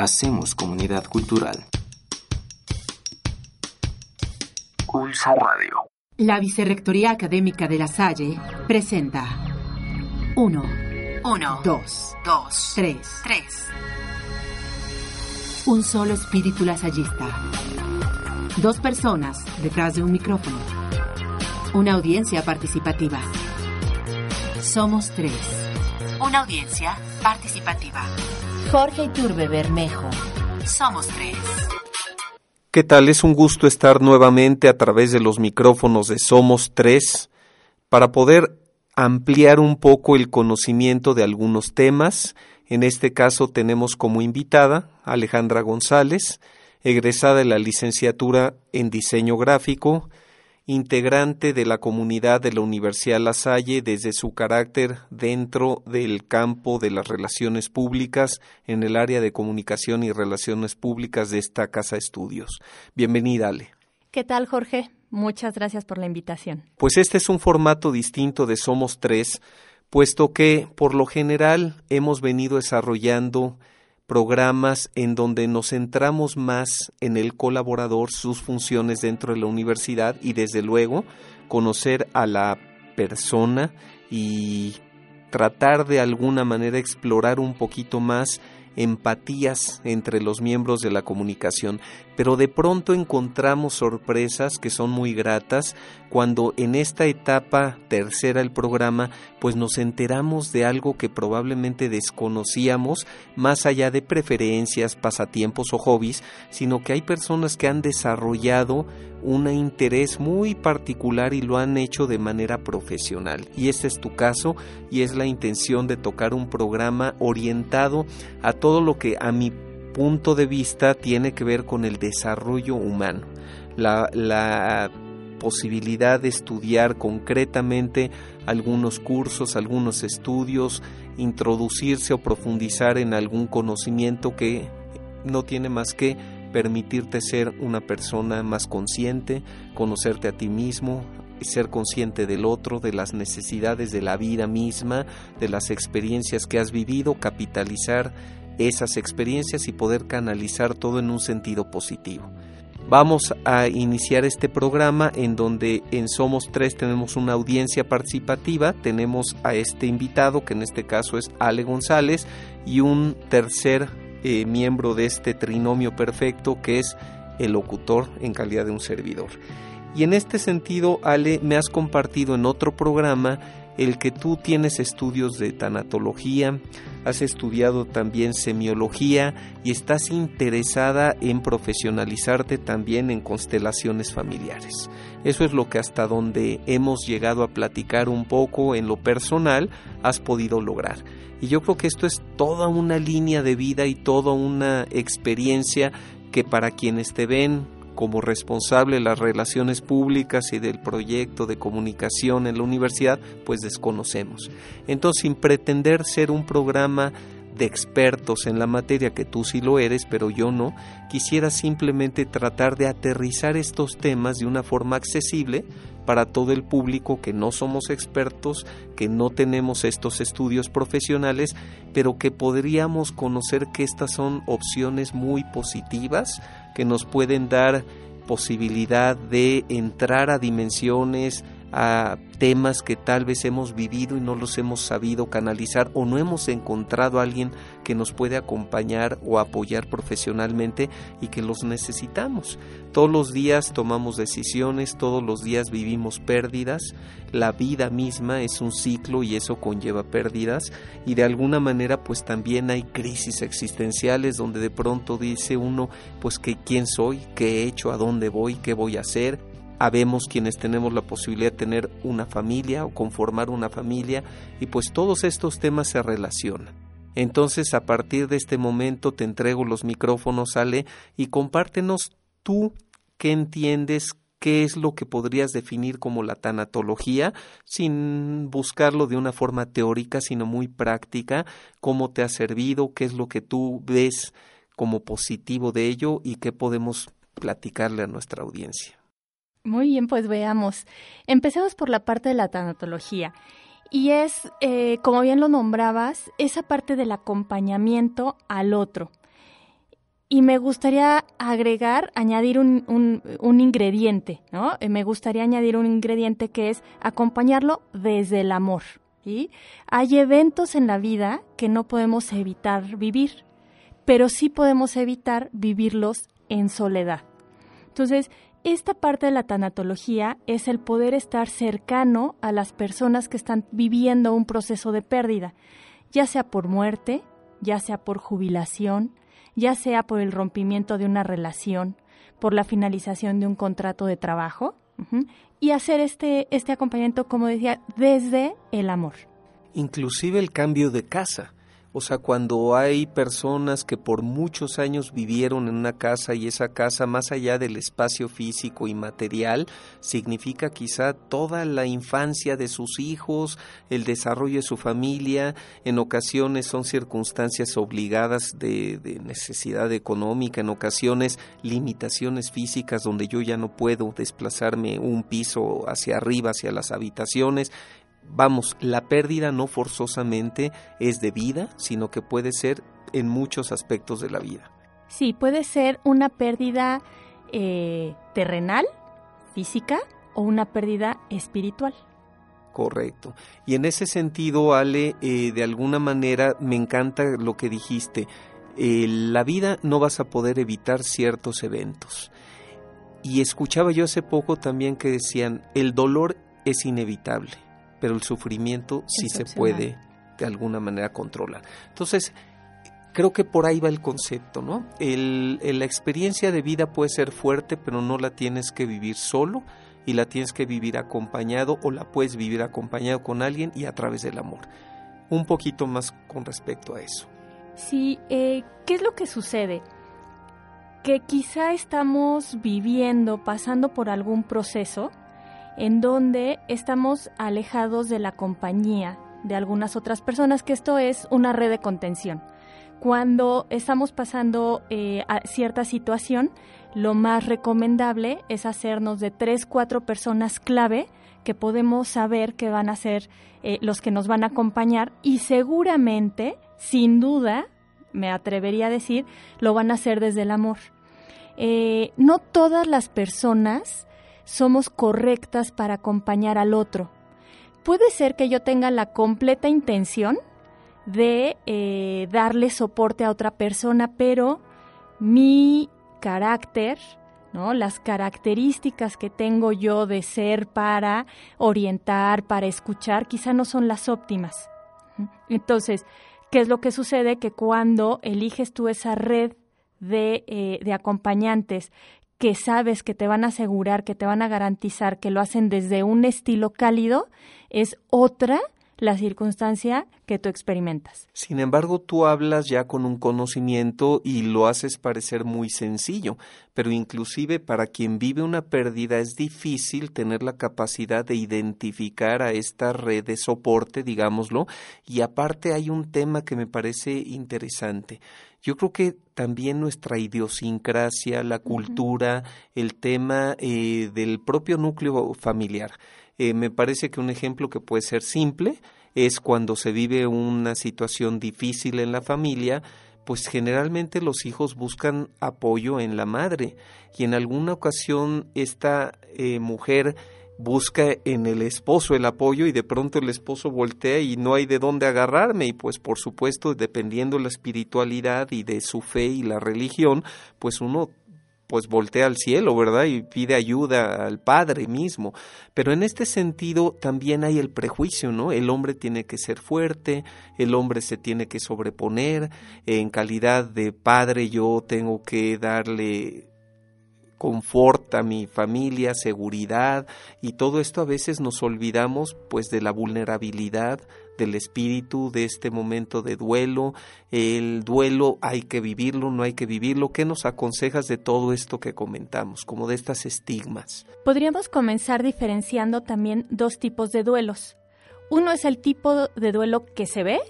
Hacemos comunidad cultural. Pulso Radio. La Vicerrectoría Académica de La Salle presenta 1, 1, 2, 2, 3. 3. Un solo espíritu lasallista. Dos personas detrás de un micrófono. Una audiencia participativa. Somos tres. Una audiencia participativa. Jorge Iturbe Bermejo. Somos tres. ¿Qué tal? Es un gusto estar nuevamente a través de los micrófonos de Somos Tres para poder ampliar un poco el conocimiento de algunos temas. En este caso tenemos como invitada a Alejandra González, egresada de la licenciatura en diseño gráfico, integrante de la comunidad de la Universidad La Salle desde su carácter dentro del campo de las relaciones públicas en el área de comunicación y relaciones públicas de esta casa de estudios. Bienvenida, Ale. ¿Qué tal, Jorge? Muchas gracias por la invitación. Pues este es un formato distinto de Somos Tres, puesto que por lo general hemos venido desarrollando programas en donde nos centramos más en el colaborador, sus funciones dentro de la universidad y desde luego conocer a la persona y tratar de alguna manera explorar un poquito más empatías entre los miembros de la comunicación, pero de pronto encontramos sorpresas que son muy gratas cuando en esta etapa tercera del programa pues nos enteramos de algo que probablemente desconocíamos más allá de preferencias, pasatiempos o hobbies, sino que hay personas que han desarrollado un interés muy particular y lo han hecho de manera profesional. Y este es tu caso y es la intención de tocar un programa orientado a todo lo que a mi punto de vista tiene que ver con el desarrollo humano. La, posibilidad de estudiar concretamente algunos cursos, algunos estudios, introducirse o profundizar en algún conocimiento que no tiene más que permitirte ser una persona más consciente, conocerte a ti mismo, ser consciente del otro, de las necesidades de la vida misma, de las experiencias que has vivido, capitalizar esas experiencias y poder canalizar todo en un sentido positivo. Vamos a iniciar este programa en donde en Somos Tres tenemos una audiencia participativa, tenemos a este invitado que en este caso es Ale González y un tercer eh, miembro de este trinomio perfecto que es el locutor en calidad de un servidor. Y en este sentido, Ale, me has compartido en otro programa el que tú tienes estudios de tanatología, has estudiado también semiología y estás interesada en profesionalizarte también en constelaciones familiares. Eso es lo que hasta donde hemos llegado a platicar un poco en lo personal has podido lograr. Y yo creo que esto es toda una línea de vida y toda una experiencia que para quienes te ven como responsable de las relaciones públicas y del proyecto de comunicación en la universidad, pues desconocemos. Entonces, sin pretender ser un programa de expertos en la materia, que tú sí lo eres, pero yo no, quisiera simplemente tratar de aterrizar estos temas de una forma accesible para todo el público que no somos expertos, que no tenemos estos estudios profesionales, pero que podríamos conocer que estas son opciones muy positivas que nos pueden dar posibilidad de entrar a dimensiones, a temas que tal vez hemos vivido y no los hemos sabido canalizar o no hemos encontrado a alguien que nos puede acompañar o apoyar profesionalmente y que los necesitamos. Todos los días tomamos decisiones, todos los días vivimos pérdidas, la vida misma es un ciclo y eso conlleva pérdidas y de alguna manera pues también hay crisis existenciales donde de pronto dice uno pues que quién soy, qué he hecho, a dónde voy, qué voy a hacer habemos quienes tenemos la posibilidad de tener una familia o conformar una familia y pues todos estos temas se relacionan. Entonces a partir de este momento te entrego los micrófonos, Ale, y compártenos tú qué entiendes, qué es lo que podrías definir como la tanatología, sin buscarlo de una forma teórica, sino muy práctica, cómo te ha servido, qué es lo que tú ves como positivo de ello y qué podemos platicarle a nuestra audiencia. Muy bien, pues veamos. Empecemos por la parte de la tanatología. Y es, eh, como bien lo nombrabas, esa parte del acompañamiento al otro. Y me gustaría agregar, añadir un, un, ingrediente, ¿no? Eh, me gustaría añadir un ingrediente que es acompañarlo desde el amor. ¿sí? Hay eventos en la vida que no podemos evitar vivir, pero sí podemos evitar vivirlos en soledad. Entonces, esta parte de la tanatología es el poder estar cercano a las personas que están viviendo un proceso de pérdida, ya sea por muerte, ya sea por jubilación, ya sea por el rompimiento de una relación, por la finalización de un contrato de trabajo, y hacer este, este acompañamiento, como decía, desde el amor. Inclusive el cambio de casa. O sea, cuando hay personas que por muchos años vivieron en una casa y esa casa, más allá del espacio físico y material, significa quizá toda la infancia de sus hijos, el desarrollo de su familia, en ocasiones son circunstancias obligadas de, de necesidad económica, en ocasiones limitaciones físicas donde yo ya no puedo desplazarme un piso hacia arriba, hacia las habitaciones, vamos, la pérdida no forzosamente es de vida, sino que puede ser en muchos aspectos de la vida. Sí, puede ser una pérdida eh, terrenal, física, o una pérdida espiritual. Correcto. Y en ese sentido, Ale, eh, de alguna manera me encanta lo que dijiste. Eh, la vida no vas a poder evitar ciertos eventos. Y escuchaba yo hace poco también que decían, el dolor es inevitable pero el sufrimiento sí se puede de alguna manera controlar. Entonces, creo que por ahí va el concepto, ¿no? El, la experiencia de vida puede ser fuerte, pero no la tienes que vivir solo y la tienes que vivir acompañado o la puedes vivir acompañado con alguien y a través del amor. Un poquito más con respecto a eso. Sí, eh, ¿qué es lo que sucede? Que quizá estamos viviendo, pasando por algún proceso en donde estamos alejados de la compañía de algunas otras personas, que esto es una red de contención. Cuando estamos pasando eh, a cierta situación, lo más recomendable es hacernos de tres, cuatro personas clave que podemos saber que van a ser eh, los que nos van a acompañar y seguramente, sin duda, me atrevería a decir, lo van a hacer desde el amor. Eh, no todas las personas somos correctas para acompañar al otro. Puede ser que yo tenga la completa intención de eh, darle soporte a otra persona, pero mi carácter, ¿no? Las características que tengo yo de ser para orientar, para escuchar, quizá no son las óptimas. Entonces, ¿qué es lo que sucede? Que cuando eliges tú esa red de, eh, de acompañantes que sabes que te van a asegurar, que te van a garantizar que lo hacen desde un estilo cálido, es otra la circunstancia que tú experimentas. Sin embargo, tú hablas ya con un conocimiento y lo haces parecer muy sencillo, pero inclusive para quien vive una pérdida es difícil tener la capacidad de identificar a esta red de soporte, digámoslo, y aparte hay un tema que me parece interesante. Yo creo que también nuestra idiosincrasia, la cultura, el tema eh, del propio núcleo familiar. Eh, me parece que un ejemplo que puede ser simple es cuando se vive una situación difícil en la familia, pues generalmente los hijos buscan apoyo en la madre y en alguna ocasión esta eh, mujer busca en el esposo el apoyo y de pronto el esposo voltea y no hay de dónde agarrarme y pues por supuesto dependiendo la espiritualidad y de su fe y la religión pues uno pues voltea al cielo, ¿verdad? Y pide ayuda al Padre mismo. Pero en este sentido también hay el prejuicio, ¿no? El hombre tiene que ser fuerte, el hombre se tiene que sobreponer, en calidad de padre yo tengo que darle confort a mi familia, seguridad y todo esto a veces nos olvidamos pues de la vulnerabilidad del espíritu de este momento de duelo. El duelo hay que vivirlo, no hay que vivirlo. ¿Qué nos aconsejas de todo esto que comentamos, como de estas estigmas? Podríamos comenzar diferenciando también dos tipos de duelos. Uno es el tipo de duelo que se ve,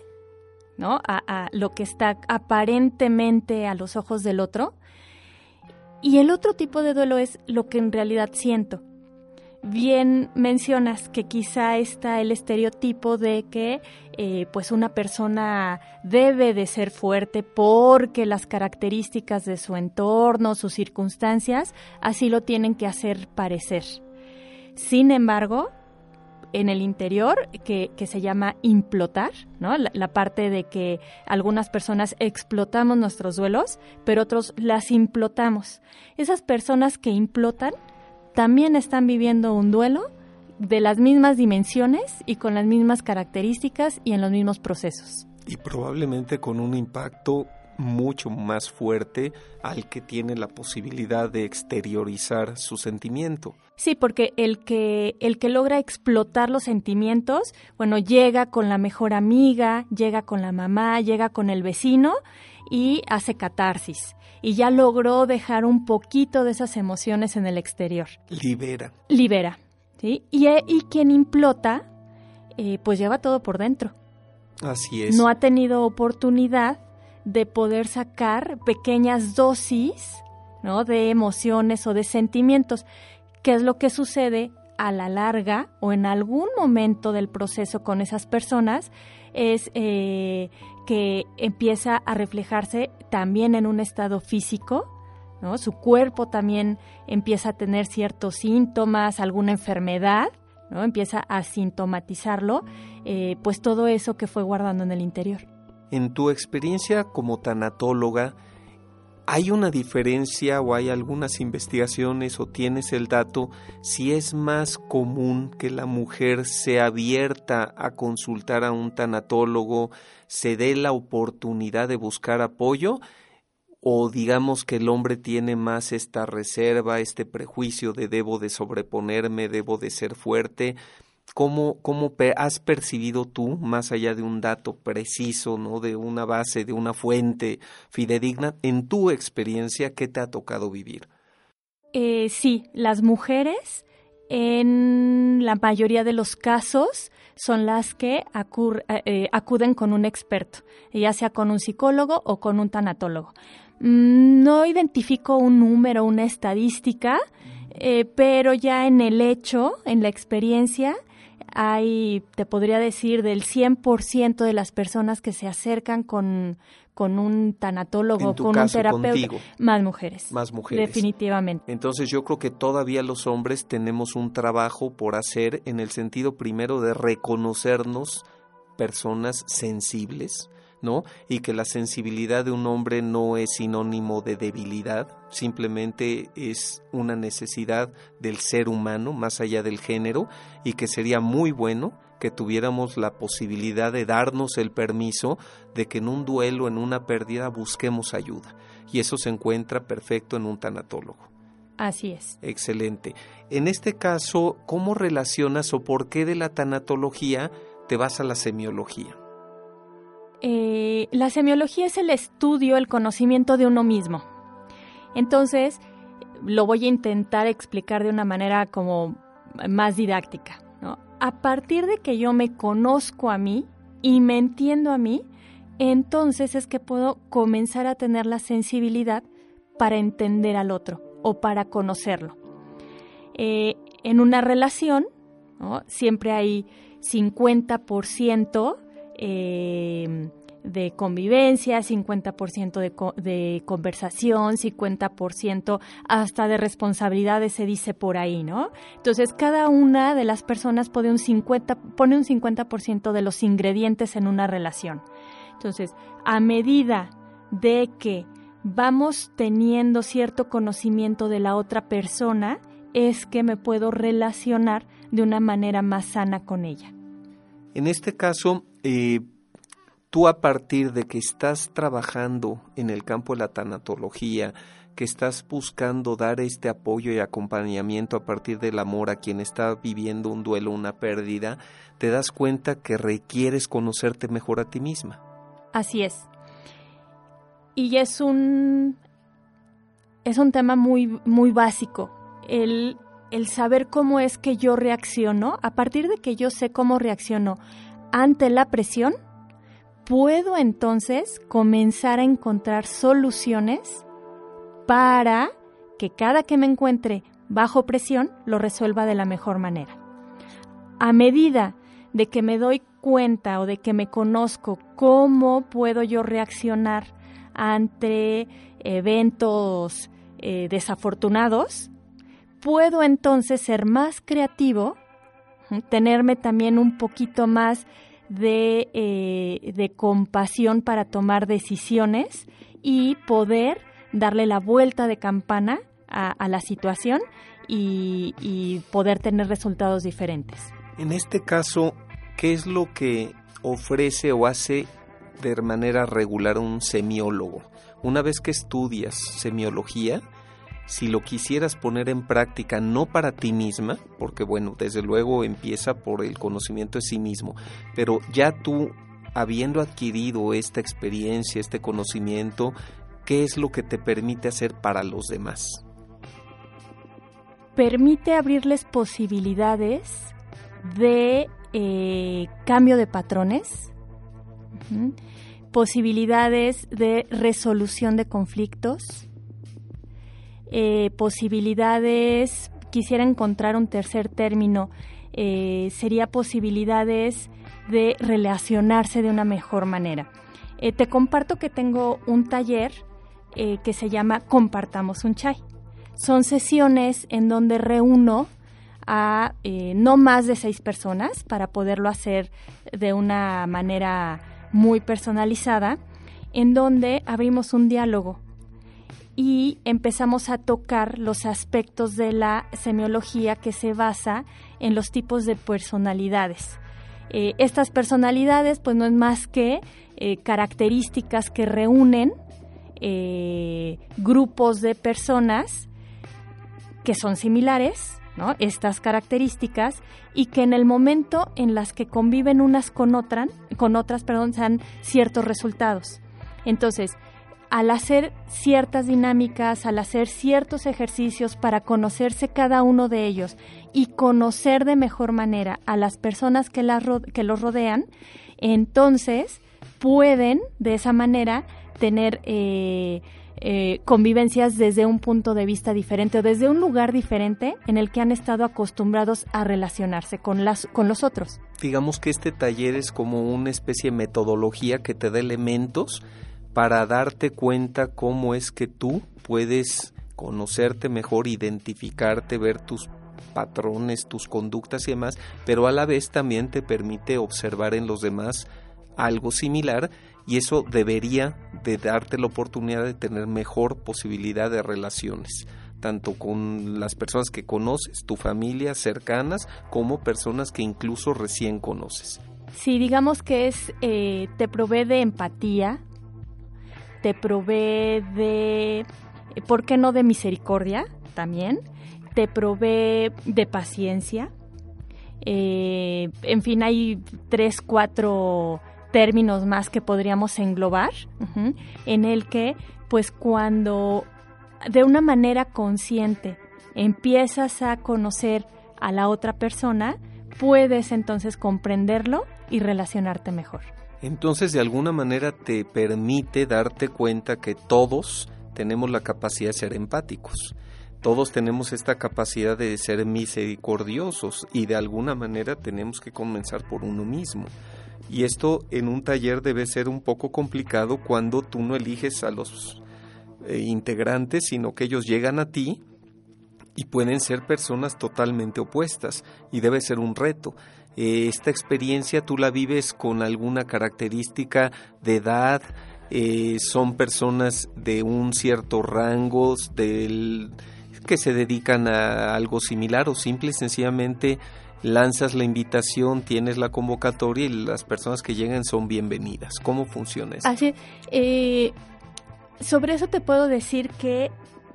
¿no? A, lo que está aparentemente a los ojos del otro. Y el otro tipo de duelo es lo que en realidad siento. Bien mencionas que quizá está el estereotipo de que eh, pues una persona debe de ser fuerte porque las características de su entorno, sus circunstancias, así lo tienen que hacer parecer. Sin embargo, en el interior que, se llama implotar, ¿no? La, la, parte de que algunas personas explotamos nuestros duelos, pero otros las implotamos. Esas personas que implotan también están viviendo un duelo de las mismas dimensiones y con las mismas características y en los mismos procesos. Y probablemente con un impacto mucho más fuerte al que tiene la posibilidad de exteriorizar su sentimiento. Sí, porque el que el que logra explotar los sentimientos, bueno, llega con la mejor amiga, llega con la mamá, llega con el vecino y hace catarsis y ya logró dejar un poquito de esas emociones en el exterior. Libera. Libera, ¿sí? Y, eh, y quien implota, eh, pues lleva todo por dentro. Así es. No ha tenido oportunidad de poder sacar pequeñas dosis, ¿no? De emociones o de sentimientos. ¿Qué es lo que sucede a la larga o en algún momento del proceso con esas personas? Es eh, que empieza a reflejarse también en un estado físico, ¿no? Su cuerpo también empieza a tener ciertos síntomas, alguna enfermedad, ¿no? Empieza a sintomatizarlo, eh, pues todo eso que fue guardando en el interior. En tu experiencia como tanatóloga, ¿Hay una diferencia o hay algunas investigaciones o tienes el dato si es más común que la mujer sea abierta a consultar a un tanatólogo, se dé la oportunidad de buscar apoyo? ¿O digamos que el hombre tiene más esta reserva, este prejuicio de debo de sobreponerme, debo de ser fuerte? ¿Cómo, cómo has percibido tú, más allá de un dato preciso, ¿no? de una base, de una fuente fidedigna, en tu experiencia, qué te ha tocado vivir? Eh, sí, las mujeres en la mayoría de los casos son las que eh, eh, acuden con un experto, ya sea con un psicólogo o con un tanatólogo. Mm, no identifico un número, una estadística, pero ya en el hecho, en la experiencia, hay, te podría decir, del 100% de las personas que se acercan con, con un tanatólogo, con un terapeuta, más mujeres. Más mujeres. Definitivamente. Entonces yo creo que todavía los hombres tenemos un trabajo por hacer en el sentido primero de reconocernos personas sensibles, ¿no? Y que la sensibilidad de un hombre no es sinónimo de debilidad, simplemente es una necesidad del ser humano, más allá del género, y que sería muy bueno que tuviéramos la posibilidad de darnos el permiso de que en un duelo, en una pérdida, busquemos ayuda. Y eso se encuentra perfecto en un tanatólogo. Así es. Excelente. En este caso, ¿cómo relacionas o por qué de la tanatología te vas a la semiología? Eh, la semiología es el estudio, el conocimiento de uno mismo. Entonces, lo voy a intentar explicar de una manera como más didáctica. A partir de que yo me conozco a mí y me entiendo a mí, entonces es que puedo comenzar a tener la sensibilidad para entender al otro o para conocerlo. Eh, en una relación, siempre hay 50% eh, de convivencia, 50% de, de conversación, 50% hasta de responsabilidades se dice por ahí, ¿no? Entonces, cada una de las personas pone un 50%, pone un 50% de los ingredientes en una relación. Entonces, a medida de que vamos teniendo cierto conocimiento de la otra persona, es que me puedo relacionar de una manera más sana con ella. En este caso, tú a partir de que estás trabajando en el campo de la tanatología, que estás buscando dar este apoyo y acompañamiento a partir del amor a quien está viviendo un duelo, una pérdida, te das cuenta que requieres conocerte mejor a ti misma. Así es. Y es un es un tema muy muy básico, el el saber cómo es que yo reacciono, a partir de que yo sé cómo reacciono ante la presión, puedo entonces comenzar a encontrar soluciones para que cada que me encuentre bajo presión lo resuelva de la mejor manera. A medida de que me doy cuenta o de que me conozco cómo puedo yo reaccionar ante eventos eh, desafortunados, puedo entonces ser más creativo, tenerme también un poquito más de, eh, de compasión para tomar decisiones y poder darle la vuelta de campana a, la situación y, y poder tener resultados diferentes. En este caso, ¿qué es lo que ofrece o hace de manera regular un semiólogo? Una vez que estudias semiología, si lo quisieras poner en práctica no para ti misma, porque bueno, desde luego empieza por el conocimiento de sí mismo, pero ya tú habiendo adquirido esta experiencia, este conocimiento, ¿qué es lo que te permite hacer para los demás? Permite abrirles posibilidades de eh, cambio de patrones, posibilidades de resolución de conflictos, eh, posibilidades, quisiera encontrar un tercer término, eh, sería posibilidades de relacionarse de una mejor manera. Eh, te comparto que tengo un taller que se llama Compartamos un Chai. Son sesiones en donde reúno a no más de seis personas para poderlo hacer de una manera muy personalizada, en donde abrimos un diálogo y empezamos a tocar los aspectos de la semiología que se basa en los tipos de personalidades. Eh, estas personalidades pues no es más que eh, características que reúnen eh, grupos de personas que son similares, ¿no? estas características, y que en el momento en las que conviven unas con, otras, con otras, perdón, dan ciertos resultados. Entonces, al hacer ciertas dinámicas, al hacer ciertos ejercicios para conocerse cada uno de ellos y conocer de mejor manera a las personas que, que los rodean, entonces pueden de esa manera tener eh, eh, convivencias desde un punto de vista diferente o desde un lugar diferente en el que han estado acostumbrados a relacionarse con, las, con los otros. Digamos que este taller es como una especie de metodología que te da elementos para darte cuenta cómo es que tú puedes conocerte mejor, identificarte, ver tus patrones, tus conductas y demás, pero a la vez también te permite observar en los demás algo similar y eso debería de darte la oportunidad de tener mejor posibilidad de relaciones tanto con las personas que conoces, tu familia cercanas, como personas que incluso recién conoces. Sí, digamos que es, eh, te provee de empatía, te provee de, ¿por qué no de misericordia también? Te provee de paciencia. Eh, en fin, hay tres, cuatro términos más que podríamos englobar, en el que, pues cuando de una manera consciente empiezas a conocer a la otra persona, puedes entonces comprenderlo y relacionarte mejor. Entonces, de alguna manera te permite darte cuenta que todos tenemos la capacidad de ser empáticos. Todos tenemos esta capacidad de ser misericordiosos y de alguna manera tenemos que comenzar por uno mismo. Y esto en un taller debe ser un poco complicado cuando tú no eliges a los eh, integrantes, sino que ellos llegan a ti y pueden ser personas totalmente opuestas y debe ser un reto. Eh, esta experiencia tú la vives con alguna característica de edad, eh, son personas de un cierto rango del, que se dedican a algo similar o simple y sencillamente lanzas la invitación, tienes la convocatoria y las personas que llegan son bienvenidas. ¿Cómo funciona eso? Así, eh, sobre eso te puedo decir que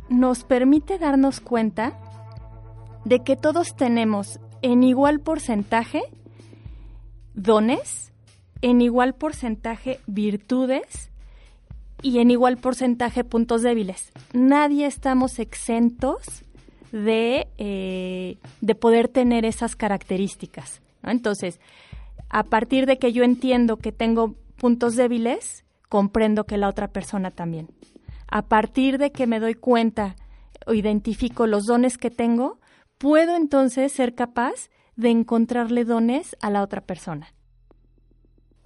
nos permite darnos cuenta de que todos tenemos en igual porcentaje dones, en igual porcentaje virtudes y en igual porcentaje puntos débiles. Nadie estamos exentos de, eh, de poder tener esas características. Entonces, a partir de que yo entiendo que tengo puntos débiles, comprendo que la otra persona también. A partir de que me doy cuenta o identifico los dones que tengo, puedo entonces ser capaz de encontrarle dones a la otra persona.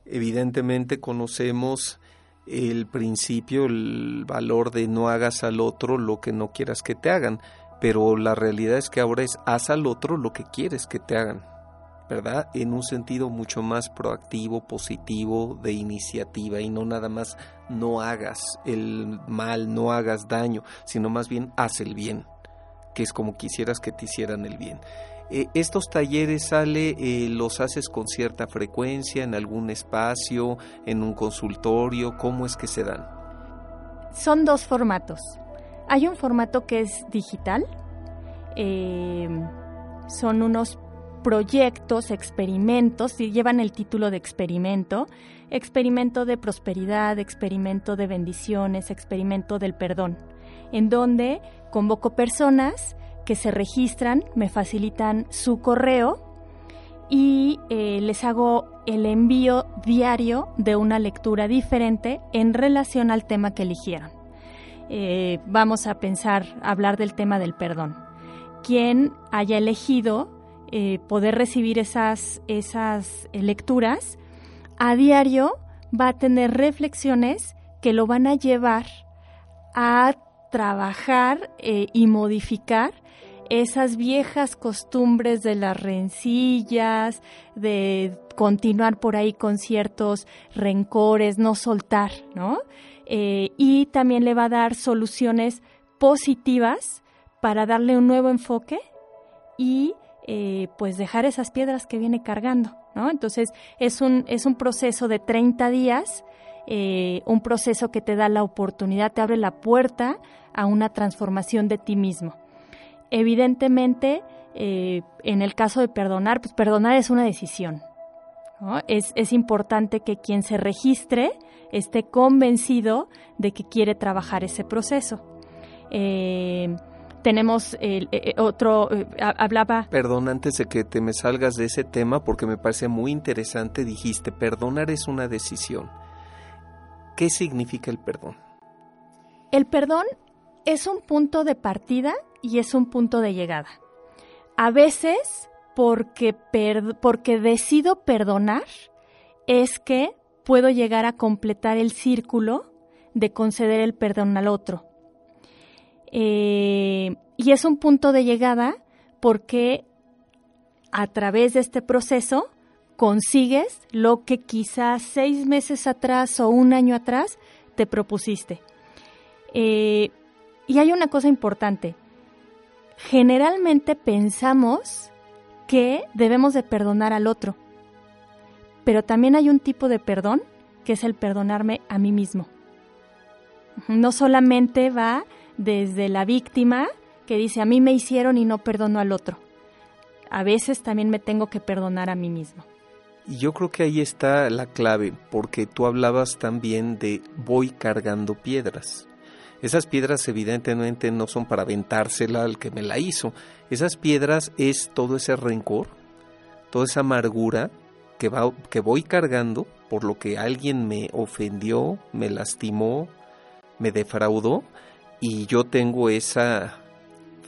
Evidentemente conocemos el principio, el valor de no hagas al otro lo que no quieras que te hagan, pero la realidad es que ahora es haz al otro lo que quieres que te hagan, ¿verdad? En un sentido mucho más proactivo, positivo, de iniciativa y no nada más no hagas el mal, no hagas daño, sino más bien haz el bien, que es como quisieras que te hicieran el bien. Eh, estos talleres sale, eh, los haces con cierta frecuencia, en algún espacio, en un consultorio, ¿cómo es que se dan? Son dos formatos. Hay un formato que es digital, eh, son unos proyectos, experimentos, llevan el título de experimento, experimento de prosperidad, experimento de bendiciones, experimento del perdón, en donde convoco personas que se registran, me facilitan su correo y eh, les hago el envío diario de una lectura diferente en relación al tema que eligieron. Eh, vamos a pensar, hablar del tema del perdón. Quien haya elegido eh, poder recibir esas, esas lecturas, a diario va a tener reflexiones que lo van a llevar a trabajar y modificar esas viejas costumbres de las rencillas, de continuar por ahí con ciertos rencores, no soltar, ¿no? Eh, y también le va a dar soluciones positivas para darle un nuevo enfoque y eh, pues dejar esas piedras que viene cargando, ¿no? Entonces es un, es un proceso de 30 días, eh, un proceso que te da la oportunidad, te abre la puerta a una transformación de ti mismo. Evidentemente, eh, en el caso de perdonar, pues perdonar es una decisión. Es, importante que quien se registre esté convencido de que quiere trabajar ese proceso. Eh, tenemos el, eh, otro, hablaba... Perdón, antes de que te me salgas de ese tema, porque me parece muy interesante, dijiste, perdonar es una decisión. ¿Qué significa el perdón? El perdón es un punto de partida y es un punto de llegada. A veces, porque, porque decido perdonar, es que puedo llegar a completar el círculo de conceder el perdón al otro. Eh, y es un punto de llegada porque a través de este proceso consigues lo que quizás seis meses atrás o un año atrás te propusiste. Eh, y hay una cosa importante, generalmente pensamos que debemos de perdonar al otro, pero también hay un tipo de perdón que es el perdonarme a mí mismo. No solamente va desde la víctima que dice a mí me hicieron y no perdono al otro. A veces también me tengo que perdonar a mí mismo. Y yo creo que ahí está la clave, porque tú hablabas también de voy cargando piedras. Esas piedras evidentemente no son para aventársela al que me la hizo. Esas piedras es todo ese rencor, toda esa amargura que, va, que voy cargando por lo que alguien me ofendió, me lastimó, me defraudó y yo tengo esa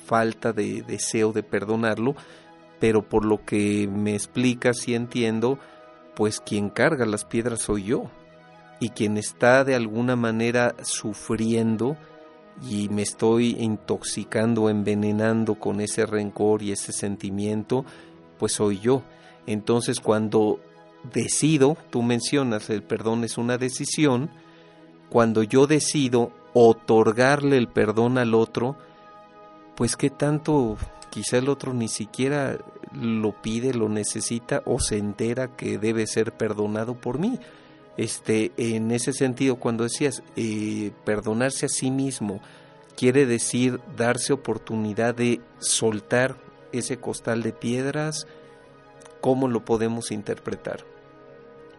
falta de deseo de perdonarlo, pero por lo que me explicas y entiendo, pues quien carga las piedras soy yo y quien está de alguna manera sufriendo y me estoy intoxicando, envenenando con ese rencor y ese sentimiento, pues soy yo. Entonces cuando decido, tú mencionas, el perdón es una decisión, cuando yo decido otorgarle el perdón al otro, pues qué tanto quizá el otro ni siquiera lo pide, lo necesita o se entera que debe ser perdonado por mí. Este, en ese sentido, cuando decías eh, perdonarse a sí mismo, quiere decir darse oportunidad de soltar ese costal de piedras. ¿Cómo lo podemos interpretar?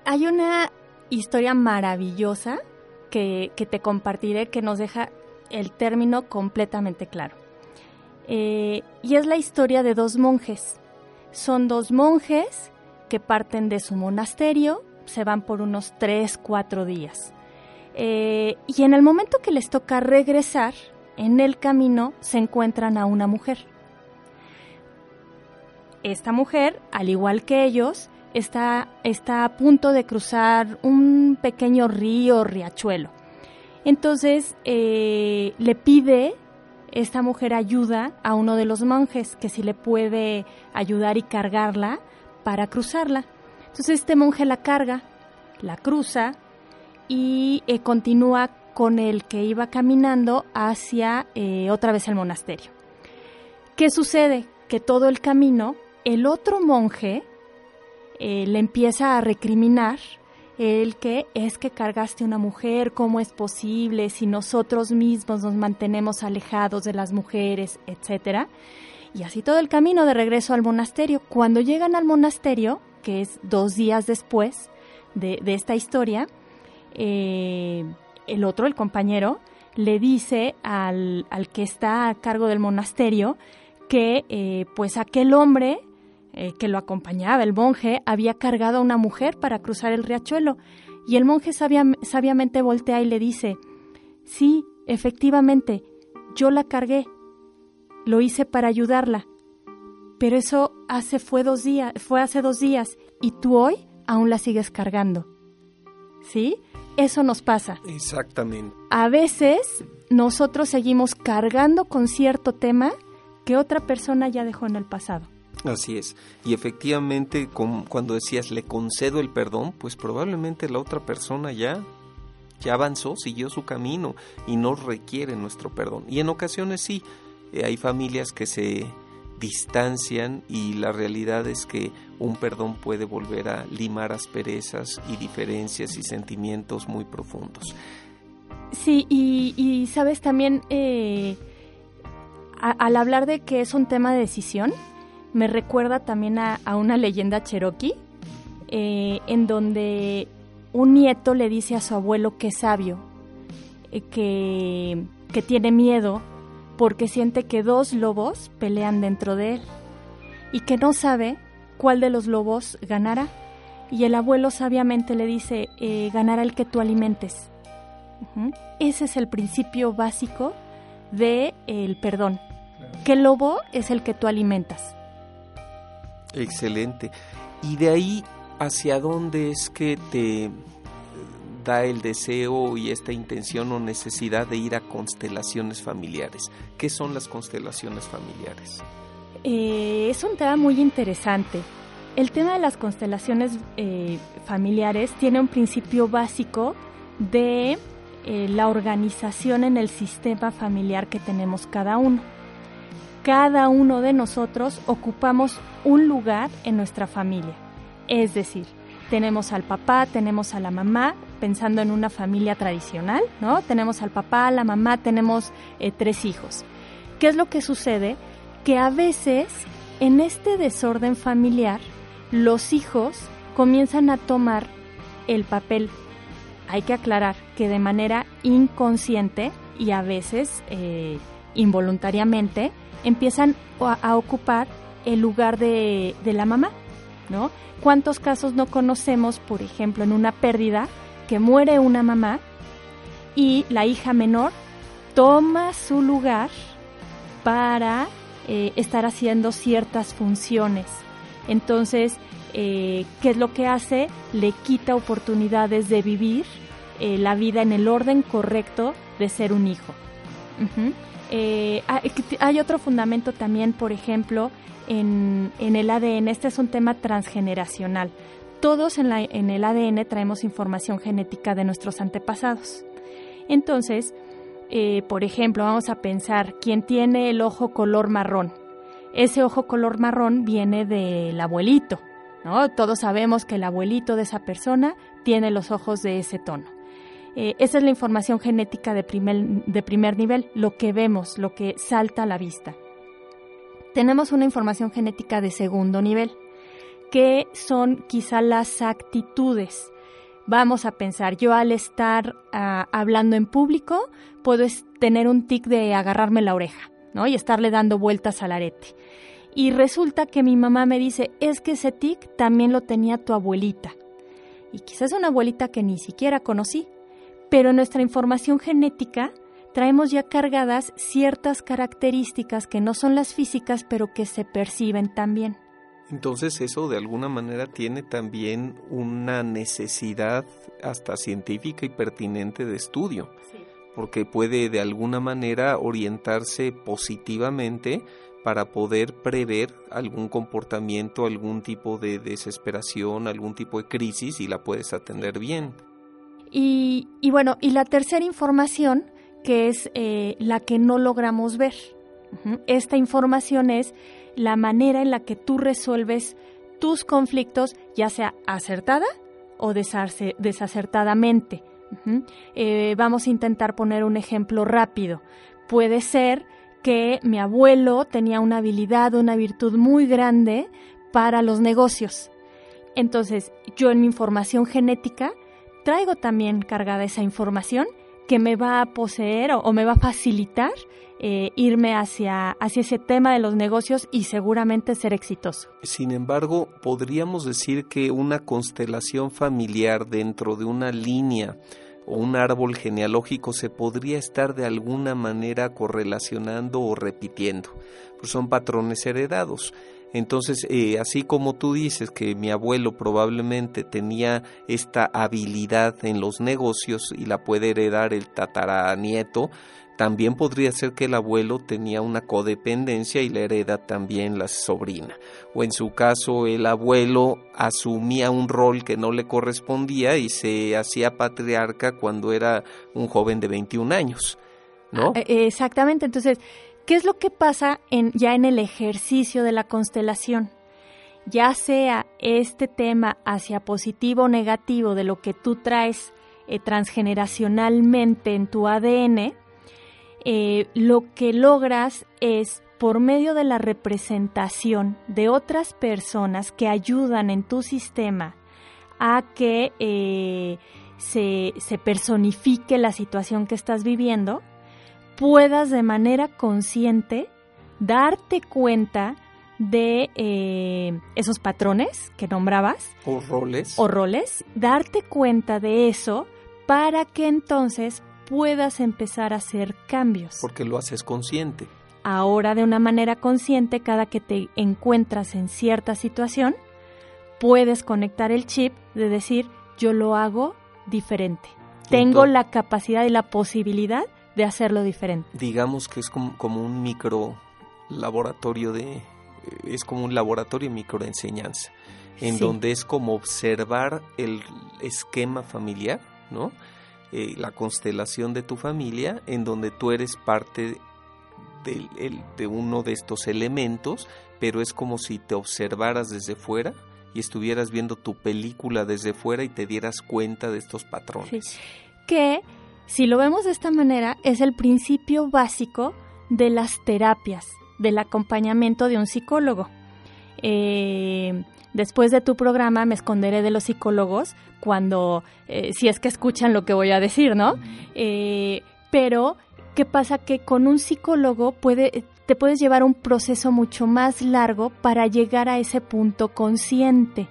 Hay una historia maravillosa que, que te compartiré que nos deja el término completamente claro. Eh, y es la historia de dos monjes. Son dos monjes que parten de su monasterio, se van por unos tres, cuatro días. Eh, y en el momento que les toca regresar, en el camino se encuentran a una mujer. Esta mujer, al igual que ellos, está, está a punto de cruzar un pequeño río, riachuelo. Entonces eh, le pide esta mujer ayuda a uno de los monjes, que si le puede ayudar y cargarla para cruzarla. Entonces este monje la carga, la cruza y eh, continúa con el que iba caminando hacia eh, otra vez el monasterio. ¿Qué sucede? Que todo el camino el otro monje eh, le empieza a recriminar el que es que cargaste una mujer, cómo es posible si nosotros mismos nos mantenemos alejados de las mujeres, etcétera. Y así todo el camino de regreso al monasterio. Cuando llegan al monasterio, que es dos días después de, esta historia, eh, el otro, el compañero, le dice al, que está a cargo del monasterio que eh, pues aquel hombre eh, que lo acompañaba, el monje, había cargado a una mujer para cruzar el riachuelo. Y el monje sabiamente voltea y le dice, sí, efectivamente, yo la cargué, lo hice para ayudarla, pero eso hace fue dos días, fue hace dos días y tú hoy aún la sigues cargando. ¿Sí? Eso nos pasa. Exactamente. A veces nosotros seguimos cargando con cierto tema que otra persona ya dejó en el pasado. Así es. Y efectivamente, cuando decías le concedo el perdón, pues probablemente la otra persona ya ya avanzó, siguió su camino y no requiere nuestro perdón. Y en ocasiones sí, eh, hay familias que se distancian y la realidad es que un perdón puede volver a limar asperezas y diferencias y sentimientos muy profundos. Sí, y, sabes también, eh, al hablar de que es un tema de decisión, me recuerda también a, una leyenda cherokee, eh, en donde un nieto le dice a su abuelo que es sabio, eh, que, que tiene miedo porque siente que dos lobos pelean dentro de él y que no sabe cuál de los lobos ganará. Y el abuelo sabiamente le dice, eh, ganará el que tú alimentes. Ese es el principio básico del el perdón. Que el lobo es el que tú alimentas. Excelente. Y de ahí, ¿hacia dónde es que te da el deseo y esta intención o necesidad de ir a constelaciones familiares? ¿Qué son las constelaciones familiares? Eh, es un tema muy interesante. El tema de las constelaciones eh, familiares tiene un principio básico de eh, la organización en el sistema familiar que tenemos cada uno cada uno de nosotros ocupamos un lugar en nuestra familia. Es decir, tenemos al papá, tenemos a la mamá, pensando en una familia tradicional, ¿no? Tenemos al papá, la mamá, tenemos eh, tres hijos. ¿Qué es lo que sucede? Que a veces en este desorden familiar los hijos comienzan a tomar el papel. Hay que aclarar que de manera inconsciente y a veces eh, involuntariamente empiezan a, ocupar el lugar de, la mamá, ¿no? ¿Cuántos casos no conocemos, por ejemplo, en una pérdida, que muere una mamá y la hija menor toma su lugar para eh, estar haciendo ciertas funciones? Entonces, eh, ¿qué es lo que hace? Le quita oportunidades de vivir eh, la vida en el orden correcto de ser un hijo. Eh, hay otro fundamento también, por ejemplo, en, el ADN. Este es un tema transgeneracional. Todos en, el ADN traemos información genética de nuestros antepasados. Entonces, eh, por ejemplo, vamos a pensar, ¿quién tiene el ojo color marrón? Ese ojo color marrón viene del abuelito. Todos sabemos que el abuelito de esa persona tiene los ojos de ese tono. Eh, esa es la información genética de primer, de primer nivel, lo que vemos, lo que salta a la vista. Tenemos una información genética de segundo nivel, que son quizá las actitudes. Vamos a pensar, yo al estar ah, hablando en público puedo tener un tic de agarrarme la oreja, ¿no? Y estarle dando vueltas al arete. Y resulta que mi mamá me dice, es que ese tic también lo tenía tu abuelita. Y quizás una abuelita que ni siquiera conocí. Pero en nuestra información genética traemos ya cargadas ciertas características que no son las físicas, pero que se perciben también. Entonces eso de alguna manera tiene también una necesidad hasta científica y pertinente de estudio, porque puede de alguna manera orientarse positivamente para poder prever algún comportamiento, algún tipo de desesperación, algún tipo de crisis y la puedes atender bien. Y, bueno, y la tercera información, que es eh, la que no logramos ver. Esta información es la manera en la que tú resuelves tus conflictos, ya sea acertada o desacertadamente. Eh, vamos a intentar poner un ejemplo rápido. Puede ser que mi abuelo tenía una habilidad, una virtud muy grande para los negocios. Entonces, yo en mi información genética traigo también cargada esa información que me va a poseer o, me va a facilitar eh, irme hacia, hacia ese tema de los negocios y seguramente ser exitoso. Sin embargo, podríamos decir que una constelación familiar dentro de una línea o un árbol genealógico se podría estar de alguna manera correlacionando o repitiendo, pues son patrones heredados. Entonces, eh, así como tú dices que mi abuelo probablemente tenía esta habilidad en los negocios y la puede heredar el tataranieto, también podría ser que el abuelo tenía una codependencia y la hereda también la sobrina. O en su caso el abuelo asumía un rol que no le correspondía y se hacía patriarca cuando era un joven de 21 años. ¿No? Ah, eh, exactamente. Entonces, ¿qué es lo que pasa en, ya en el ejercicio de la constelación? Ya sea este tema hacia positivo o negativo de lo que tú traes eh, transgeneracionalmente en tu ADN, eh, lo que logras es por medio de la representación de otras personas que ayudan en tu sistema a que eh, se, personifique la situación que estás viviendo, puedas de manera consciente darte cuenta de eh, esos patrones que nombrabas. O roles. O roles. Darte cuenta de eso para que entonces puedas empezar a hacer cambios. Porque lo haces consciente. Ahora de una manera consciente, cada que te encuentras en cierta situación, puedes conectar el chip de decir, yo lo hago diferente. Tengo la capacidad y la posibilidad de hacerlo diferente. Digamos que es como, un micro laboratorio de... es como un laboratorio de microenseñanza, en donde es como observar el esquema familiar, ¿no? Eh, la constelación de tu familia, en donde tú eres parte de, uno de estos elementos, pero es como si te observaras desde fuera y estuvieras viendo tu película desde fuera y te dieras cuenta de estos patrones. Que, si lo vemos de esta manera, es el principio básico de las terapias, del acompañamiento de un psicólogo. Eh, después de tu programa me esconderé de los psicólogos cuando, eh, si es que escuchan lo que voy a decir, ¿no? Eh, pero, ¿qué pasa? Que con un psicólogo puede, te puedes llevar un proceso mucho más largo para llegar a ese punto consciente.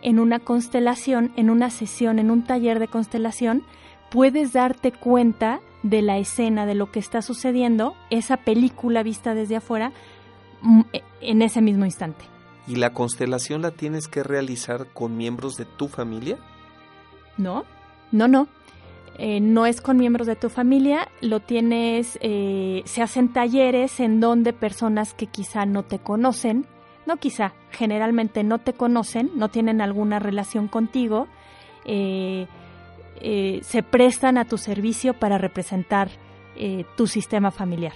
En una constelación, en una sesión, en un taller de constelación, puedes darte cuenta de la escena, de lo que está sucediendo, esa película vista desde afuera, mm, en ese mismo instante. ¿Y la constelación la tienes que realizar con miembros de tu familia? No, no, no. Eh, no es con miembros de tu familia, lo tienes, eh, se hacen talleres en donde personas que quizá no te conocen, no quizá, generalmente no te conocen, no tienen alguna relación contigo, eh, se prestan a tu servicio para representar tu sistema familiar.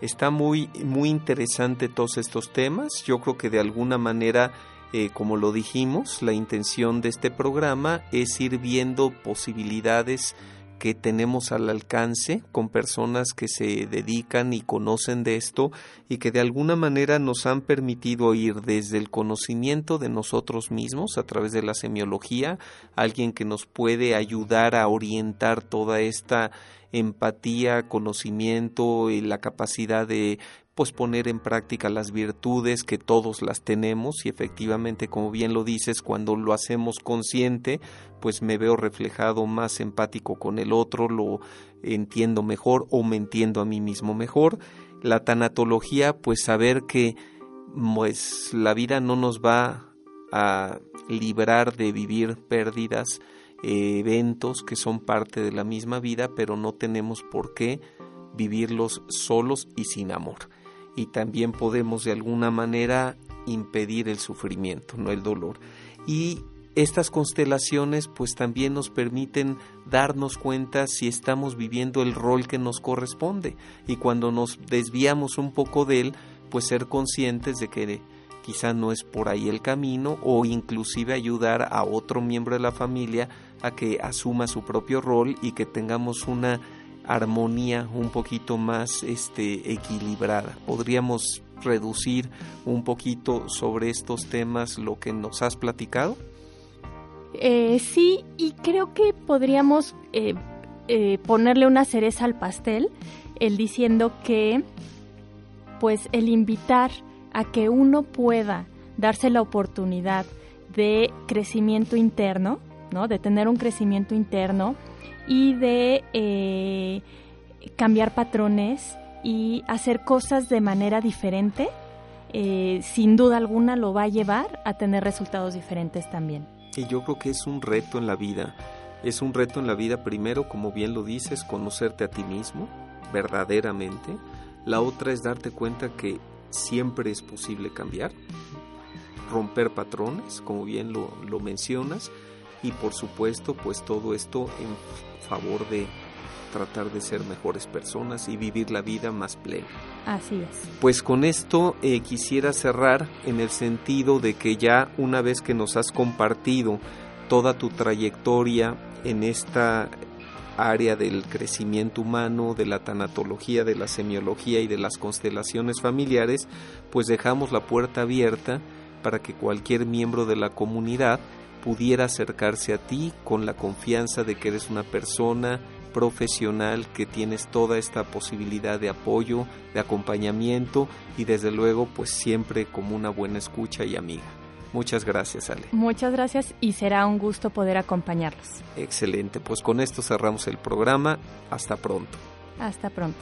Está muy, muy interesante todos estos temas. Yo creo que de alguna manera Eh, como lo dijimos, la intención de este programa es ir viendo posibilidades que tenemos al alcance con personas que se dedican y conocen de esto y que de alguna manera nos han permitido ir desde el conocimiento de nosotros mismos a través de la semiología, alguien que nos puede ayudar a orientar toda esta empatía, conocimiento y la capacidad de pues poner en práctica las virtudes que todos las tenemos. Y efectivamente como bien lo dices cuando lo hacemos consciente pues me veo reflejado más empático con el otro lo entiendo mejor o me entiendo a mí mismo mejor. La tanatología pues saber que pues la vida no nos va a librar de vivir pérdidas eventos que son parte de la misma vida pero no tenemos por qué vivirlos solos y sin amor y también podemos de alguna manera impedir el sufrimiento, no el dolor. Y estas constelaciones pues también nos permiten darnos cuenta si estamos viviendo el rol que nos corresponde y cuando nos desviamos un poco de él pues ser conscientes de que quizá no es por ahí el camino o inclusive ayudar a otro miembro de la familia a que asuma su propio rol y que tengamos una armonía un poquito más este, equilibrada. Podríamos reducir un poquito sobre estos temas lo que nos has platicado. Eh, sí, y creo que podríamos eh, eh, ponerle una cereza al pastel, el diciendo que, pues, el invitar a que uno pueda darse la oportunidad de crecimiento interno, ¿no? De tener un crecimiento interno, y de eh, cambiar patrones y hacer cosas de manera diferente, eh, sin duda alguna lo va a llevar a tener resultados diferentes también. Y yo creo que es un reto en la vida. Es un reto en la vida primero, como bien lo dices, conocerte a ti mismo verdaderamente. La otra es darte cuenta que siempre es posible cambiar, romper patrones, como bien lo, lo mencionas, y por supuesto, pues todo esto en favor de tratar de ser mejores personas y vivir la vida más plena. Así es. Pues con esto eh, quisiera cerrar en el sentido de que ya una vez que nos has compartido toda tu trayectoria en esta área del crecimiento humano, de la tanatología, de la semiología y de las constelaciones familiares, pues dejamos la puerta abierta para que cualquier miembro de la comunidad pudiera acercarse a ti con la confianza de que eres una persona profesional que tienes toda esta posibilidad de apoyo, de acompañamiento y desde luego pues siempre como una buena escucha y amiga. Muchas gracias, Ale. Muchas gracias y será un gusto poder acompañarlos. Excelente, pues con esto cerramos el programa. Hasta pronto. Hasta pronto.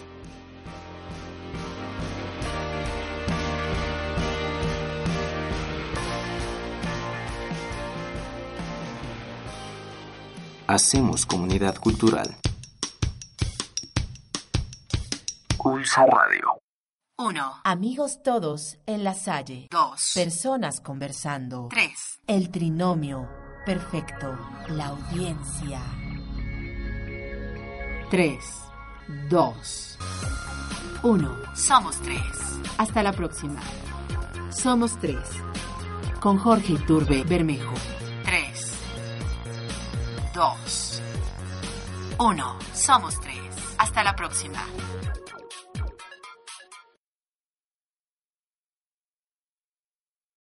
Hacemos comunidad cultural. Pulso Radio. 1. Amigos todos en la Salle. 2. Personas conversando. 3. El trinomio. Perfecto. La audiencia. 3, 2, 1. Somos 3. Hasta la próxima. Somos tres. Con Jorge Iturbe Bermejo. 3. 2. 1. Somos 3. Hasta la próxima.